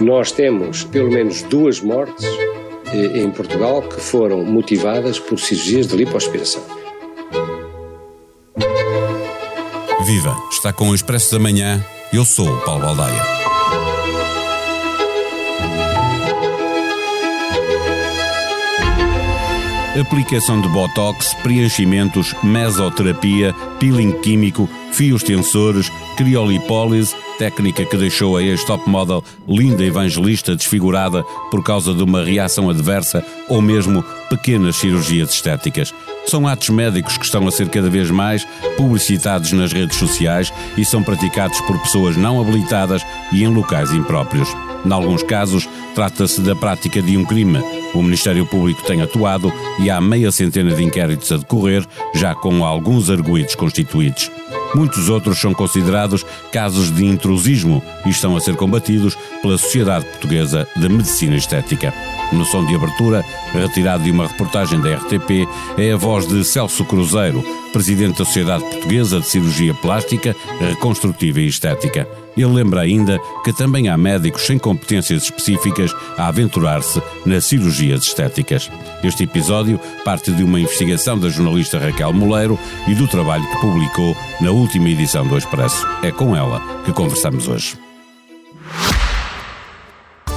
Nós temos pelo menos duas mortes eh, em Portugal que foram motivadas por cirurgias de lipoaspiração. Viva! Está com o Expresso da Manhã. Eu sou o Paulo Baldaia. Aplicação de botox, preenchimentos, mesoterapia, peeling químico, fios tensores, criolipólise, técnica que deixou a ex-top model Linda Evangelista desfigurada por causa de uma reação adversa ou mesmo pequenas cirurgias estéticas. São atos médicos que estão a ser cada vez mais publicitados nas redes sociais e são praticados por pessoas não habilitadas e em locais impróprios. Em alguns casos, trata-se da prática de um crime. O Ministério Público tem atuado e há meia centena de inquéritos a decorrer, já com alguns arguídos constituídos. Muitos outros são considerados casos de intrusismo e estão a ser combatidos pela Sociedade Portuguesa de Medicina Estética. No som de abertura, retirado de uma reportagem da RTP, é a voz de Celso Cruzeiro, presidente da Sociedade Portuguesa de Cirurgia Plástica, Reconstrutiva e Estética. Ele lembra ainda que também há médicos sem competências específicas a aventurar-se nas cirurgias estéticas. Este episódio parte de uma investigação da jornalista Raquel Moleiro e do trabalho que publicou na última edição do Expresso. É com ela que conversamos hoje.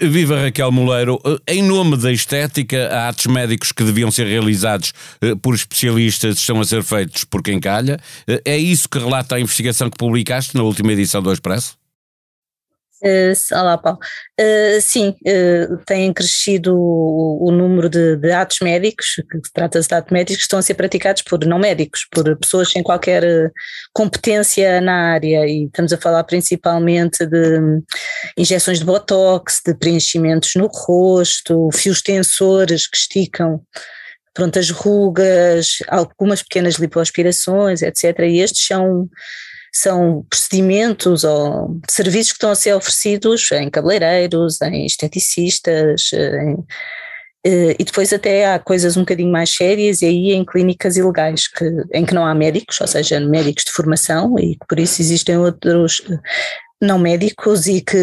Viva Raquel Moleiro. Em nome da estética, há atos médicos que deviam ser realizados eh, por especialistas estão a ser feitos por quem calha. Eh, é isso que relata a investigação que publicaste na última edição do Expresso? Uh, olá, Paulo. Uh, sim, uh, tem crescido o, o número de, de, atos médicos, que trata-se de atos médicos que estão a ser praticados por não médicos, por pessoas sem qualquer competência na área, e estamos a falar principalmente de injeções de botox, de preenchimentos no rosto, fios tensores que esticam pronto, as rugas, algumas pequenas lipoaspirações, etc. E estes são são procedimentos ou serviços que estão a ser oferecidos em cabeleireiros, em esteticistas, em, eh, e depois até há coisas um bocadinho mais sérias e aí em clínicas ilegais que, em que não há médicos, ou seja, médicos de formação e por isso existem outros eh, não médicos e que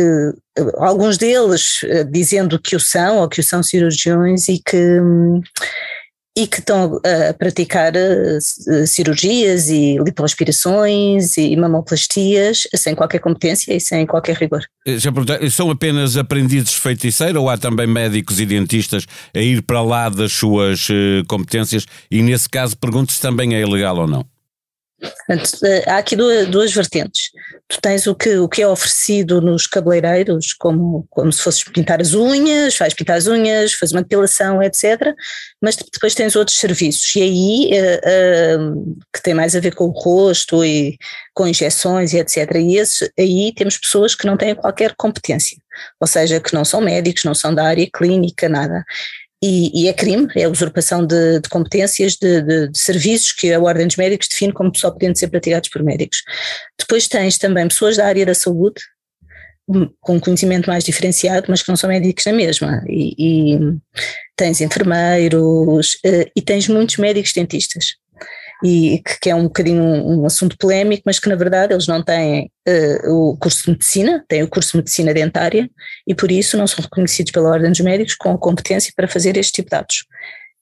eh, alguns deles dizendo que o são ou que o são cirurgiões e que hum, e que estão a praticar eh, cirurgias e lipoaspirações e mamoplastias sem qualquer competência e sem qualquer rigor. Eh, já são apenas aprendizes de feiticeiro ou há também médicos e dentistas a ir para lá das suas eh, competências e nesse caso pergunto se também é ilegal ou não? Há aqui duas, duas, vertentes. Tu tens o que, o que é oferecido nos cabeleireiros, como, como se fosses pintar as unhas, faz pintar as unhas, faz uma depilação, etc. Mas depois tens outros serviços, e aí uh, uh, que tem mais a ver com o rosto e com injeções e etc. E aí temos pessoas que não têm qualquer competência, ou seja, que não são médicos, não são da área clínica, nada e, e, é crime, é usurpação de, de competências de, de, de, serviços que a Ordem dos Médicos define como só podendo ser praticados por médicos. Depois tens também pessoas da área da saúde hum, com conhecimento mais diferenciado, mas que não são médicos na mesma, e, e tens enfermeiros eh, e tens muitos médicos dentistas e que, que é um bocadinho um, um, assunto polémico, mas que na verdade eles não têm uh, o curso de medicina, têm o curso de medicina dentária e por isso não são reconhecidos pela Ordem dos Médicos com a competência para fazer este tipo de atos.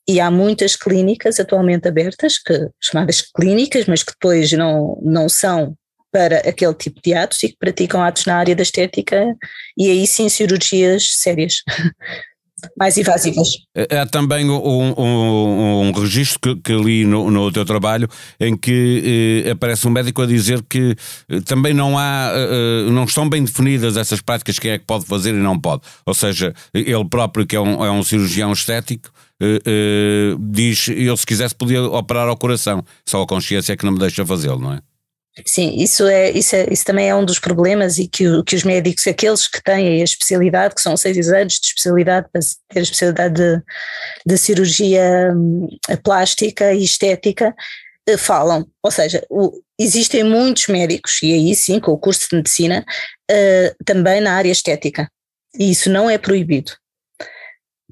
E há muitas clínicas atualmente abertas, que, chamadas clínicas, mas que depois não, não são para aquele tipo de atos e que praticam atos na área da estética e aí sim cirurgias sérias. mais invasivas. Há também um, um, um registro que, que li no, no teu trabalho em que eh, aparece um médico a dizer que eh, também não há, eh, não estão bem definidas essas práticas, quem é que pode fazer e não pode. Ou seja, ele próprio, que é um, é um cirurgião estético, eh, eh, diz, ele se quisesse podia operar ao coração, só a consciência é que não me deixa fazê-lo, não é? Sim, isso, é, isso, é, isso também é um dos problemas e que, que os médicos, aqueles que têm a especialidade, que são seis anos de especialidade, para ter a especialidade de, de cirurgia hum, plástica e estética, eh, falam. Ou seja, o, existem muitos médicos, e aí sim, com o curso de medicina, uh, também na área estética. E isso não é proibido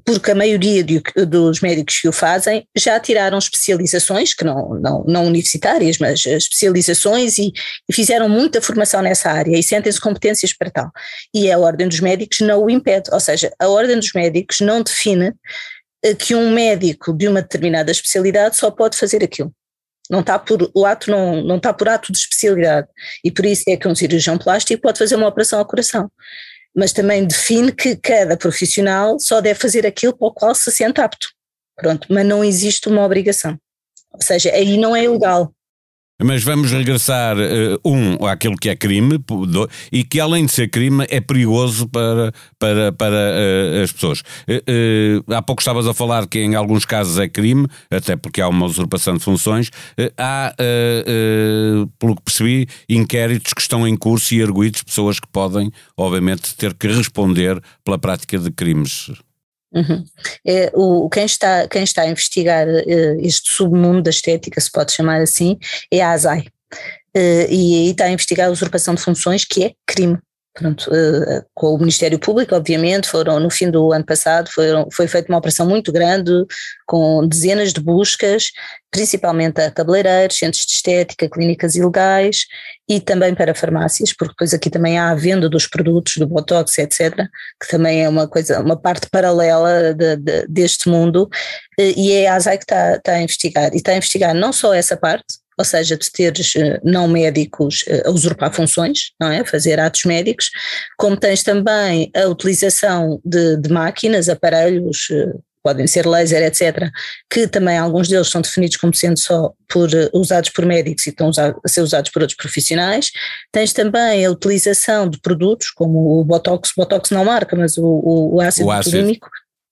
porque a maioria de, dos médicos que o fazem já tiraram especializações, que não, não, não universitárias, mas especializações e, e, fizeram muita formação nessa área e sentem-se competências para tal. E a Ordem dos Médicos não o impede, ou seja, a Ordem dos Médicos não define eh, que um médico de uma determinada especialidade só pode fazer aquilo. Não está por, o ato não, não está por ato de especialidade. E por isso é que um cirurgião plástico pode fazer uma operação ao coração mas também define que cada profissional só deve fazer aquilo para o qual se sente apto. Pronto, mas não existe uma obrigação. Ou seja, aí não é ilegal. Mas vamos regressar, uh, um, àquilo que é crime, e que além de ser crime é perigoso para, para, para uh, as pessoas. Uh, há pouco estavas a falar que em alguns casos é crime, até porque há uma usurpação de funções. há, pelo que percebi, inquéritos que estão em curso e arguídos pessoas que podem, obviamente, ter que responder pela prática de crimes. Uhum. É, o, quem, está, quem está a investigar uh, este submundo da estética, se pode chamar assim, é a ASAI. Uh, e aí está a investigar a usurpação de funções, que é crime. Pronto, uh, com o Ministério Público, obviamente, foram no fim do ano passado, foram, foi feita uma operação muito grande, com dezenas de buscas, principalmente a cabeleireiros, centros de estética, clínicas ilegais e também para farmácias, porque depois aqui também há a venda dos produtos, do Botox, etc., que também é uma coisa, uma parte paralela de, de, deste mundo, uh, e é a ASAI que está, está a investigar, e está a investigar não só essa parte, ou seja, de teres eh, não médicos eh, a usurpar funções, não é? Fazer atos médicos, como tens também a utilização de, de máquinas, aparelhos, eh, podem ser laser, etc., que também alguns deles são definidos como sendo só por, usados por médicos e estão a ser usados por outros profissionais. Tens também a utilização de produtos como o Botox, Botox não marca, mas o, o, o ácido, ácido.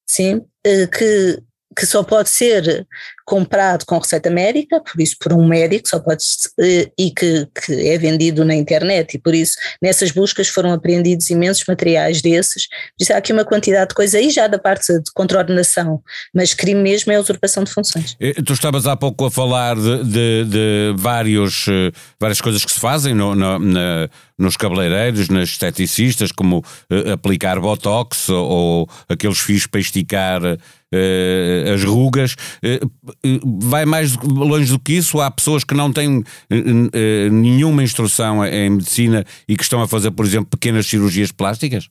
sim, que que só pode ser comprado com receita médica, por isso por um médico, só pode e que, que, é vendido na internet, e por isso nessas buscas foram apreendidos imensos materiais desses. Diz há aqui uma quantidade de coisa aí já da parte de contraordenação, mas crime mesmo é usurpação de funções. Tu estavas há pouco a falar de, de, de vários, eh, várias coisas que se fazem no, no, na, nos cabeleireiros, nas esteticistas, como aplicar botox ou, ou aqueles fios para esticar as rugas. Uh, vai mais longe do que isso? Há pessoas que não têm nenhuma instrução em medicina e que estão a fazer, por exemplo, pequenas cirurgias plásticas?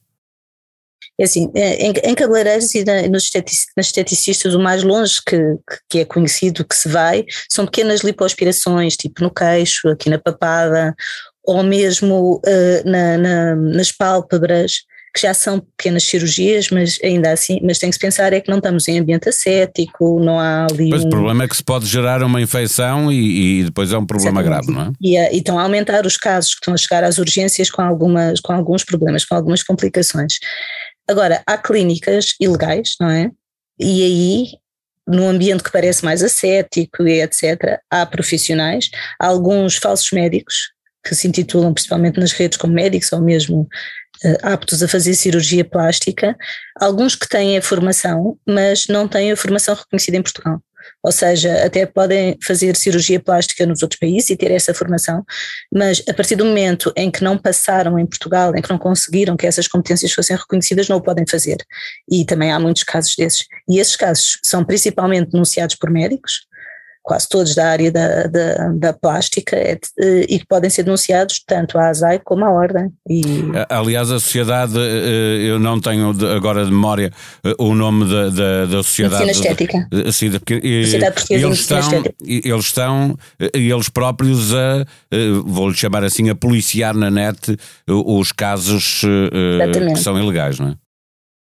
É assim, em, em cabeleireiros e na, nos nas esteticistas, o mais longe que, que é conhecido que se vai são pequenas lipoaspirações, tipo no queixo, aqui na papada, ou mesmo uh, na, na, nas pálpebras, que já são pequenas cirurgias, mas ainda assim, mas tem que se pensar é que não estamos em ambiente ascético, não há ali. Mas um... o problema é que se pode gerar uma infecção e, e depois é um problema Exatamente. grave, não é? E, e estão a aumentar os casos que estão a chegar às urgências com, algumas, com alguns problemas, com algumas complicações. Agora, há clínicas ilegais, não é? E aí num ambiente que parece mais ascético e etc., há profissionais, há alguns falsos médicos que se intitulam principalmente nas redes como médicos ou mesmo aptos a fazer cirurgia plástica, alguns que têm a formação, mas não têm a formação reconhecida em Portugal. Ou seja, até podem fazer cirurgia plástica nos outros países e ter essa formação, mas a partir do momento em que não passaram em Portugal, em que não conseguiram que essas competências fossem reconhecidas, não o podem fazer. E também há muitos casos desses. E esses casos são principalmente denunciados por médicos, quase todos da área da, da, da plástica é e que podem ser denunciados tanto à ASAI como à Ordem. E... Aliás, a sociedade, eh, eu não tenho agora de memória eh, o nome da, da, da sociedade. Medicina Estética. Sim, porque, sociedade Portuguesa eles estão, Estética. Eles estão, eles próprios a, vou-lhe chamar assim, a policiar na net os casos Exatamente. que são ilegais, não é?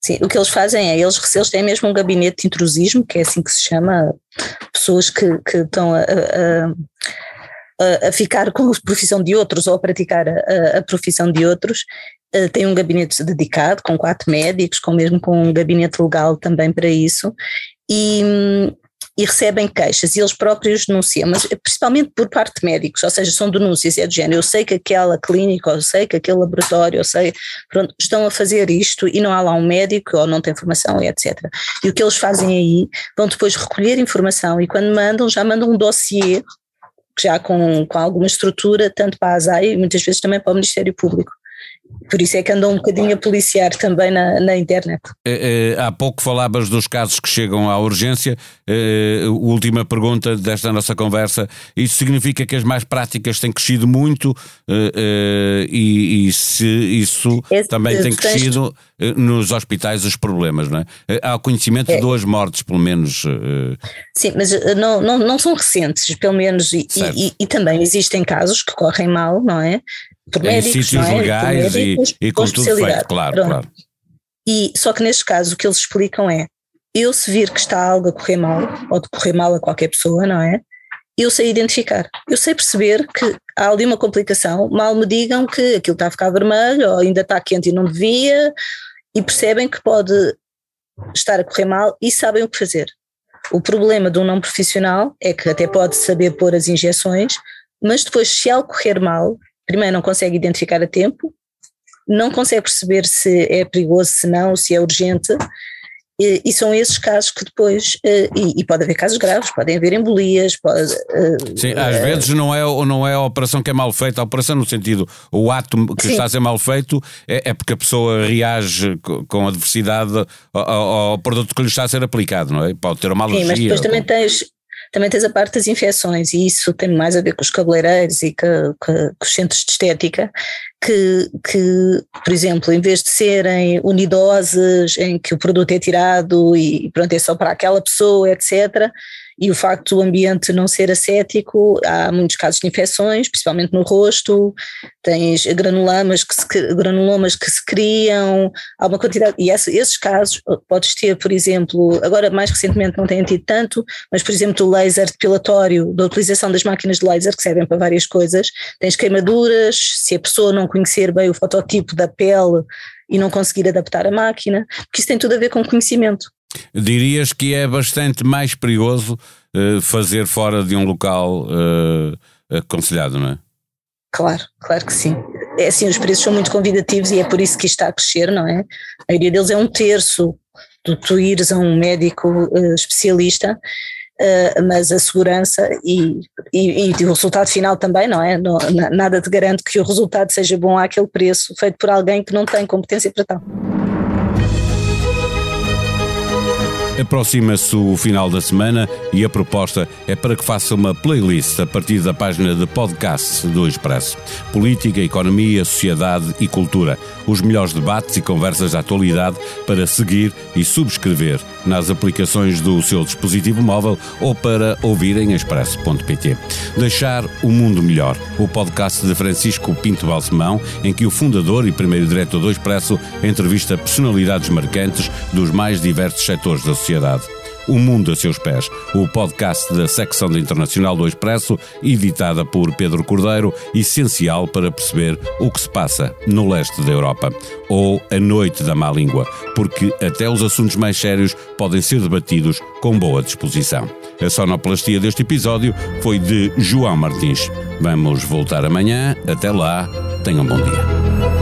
Sim, o que eles fazem é, eles, eles têm mesmo um gabinete de intrusismo, que é assim que se chama, pessoas que, que estão a, a, a, ficar com a profissão de outros ou a praticar a, a profissão de outros, uh, tem um gabinete dedicado, com quatro médicos, com mesmo com um gabinete legal também para isso, e, e recebem queixas e eles próprios denunciam, mas principalmente por parte de médicos, ou seja, são denúncias, é do género, eu sei que aquela clínica, eu sei que aquele laboratório, eu sei, pronto, estão a fazer isto e não há lá um médico ou não tem informação, etc. E o que eles fazem aí, vão depois recolher informação e quando mandam, já mandam um dossiê já com, com alguma estrutura, tanto para a ASAI e muitas vezes também para o Ministério Público. Por isso é que andam um bocadinho a policiar também na, na internet. É, é, há pouco falavas dos casos que chegam à urgência. É, última pergunta desta nossa conversa. Isso significa que as mais práticas têm crescido muito e, e, se isso Esse, também tem crescido nos hospitais os problemas, não é? Há conhecimento é. de duas mortes, pelo menos. Sim, mas não, não, não são recentes, pelo menos, e, e, e, também existem casos que correm mal, não é? Médicos, em sítios é? legais médicos, e, e com, com tudo feito, claro, Pronto. claro. E, só que neste caso o que eles explicam é, eu se vir que está algo a correr mal, ou de correr mal a qualquer pessoa, não é? Eu sei identificar, eu sei perceber que há ali uma complicação, mal me digam que aquilo está a ficar vermelho, ou ainda está quente e não devia, e percebem que pode estar a correr mal e sabem o que fazer. O problema de um não profissional é que até pode saber pôr as injeções, mas depois, se algo correr mal, primeiro não consegue identificar a tempo, não consegue perceber se é perigoso, se não, se é urgente, e, e são esses casos que depois, uh, e, e, pode haver casos graves, podem haver embolias, pode, uh, Sim, às uh, vezes não é, não é a operação que é mal feita, a operação no sentido, o ato que sim. está a ser mal feito é, é, porque a pessoa reage com adversidade ao, ao, produto que lhe está a ser aplicado, não é? Pode ter uma alergia. Sim, mas depois também tens também tens a parte das infecções, e isso tem mais a ver com os cabeleireiros e com, com, com os centros de estética, que, que, por exemplo, em vez de serem unidoses, em que o produto é tirado e pronto, é só para aquela pessoa, etc., e o facto do ambiente não ser acético, há muitos casos de infecções, principalmente no rosto, tens granulomas que se, granulomas que se criam, há uma quantidade, e esse, esses casos podes ter, por exemplo, agora mais recentemente não têm tido tanto, mas por exemplo o laser depilatório, da utilização das máquinas de laser que servem para várias coisas, tens queimaduras, se a pessoa não conhecer bem o fototipo da pele e não conseguir adaptar a máquina, porque isso tem tudo a ver com conhecimento. Dirias que é bastante mais perigoso uh, fazer fora de um local uh, aconselhado, não é? Claro, claro que sim. É assim, os preços são muito convidativos e é por isso que está a crescer, não é? A maioria deles é um terço do tu ires a um médico uh, especialista, mas a segurança e, e, e, o resultado final também, não é? Não, nada te garante que o resultado seja bom àquele preço, feito por alguém que não tem competência para tal. Aproxima-se o final da semana e a proposta é para que faça uma playlist a partir da página de podcast do Expresso. Política, economia, sociedade e cultura. Os melhores debates e conversas da atualidade para seguir e subscrever nas aplicações do seu dispositivo móvel ou para ouvir em expresso.pt. Deixar o mundo melhor. O podcast de Francisco Pinto Balsemão, em que o fundador e primeiro diretor do Expresso entrevista personalidades marcantes dos mais diversos setores da sociedade. O Mundo a Seus Pés, o podcast da secção de internacional do Expresso, editada por Pedro Cordeiro, essencial para perceber o que se passa no leste da Europa. Ou A Noite da Má Língua, porque até os assuntos mais sérios podem ser debatidos com boa disposição. A sonoplastia deste episódio foi de João Martins. Vamos voltar amanhã. Até lá, tenham um bom dia.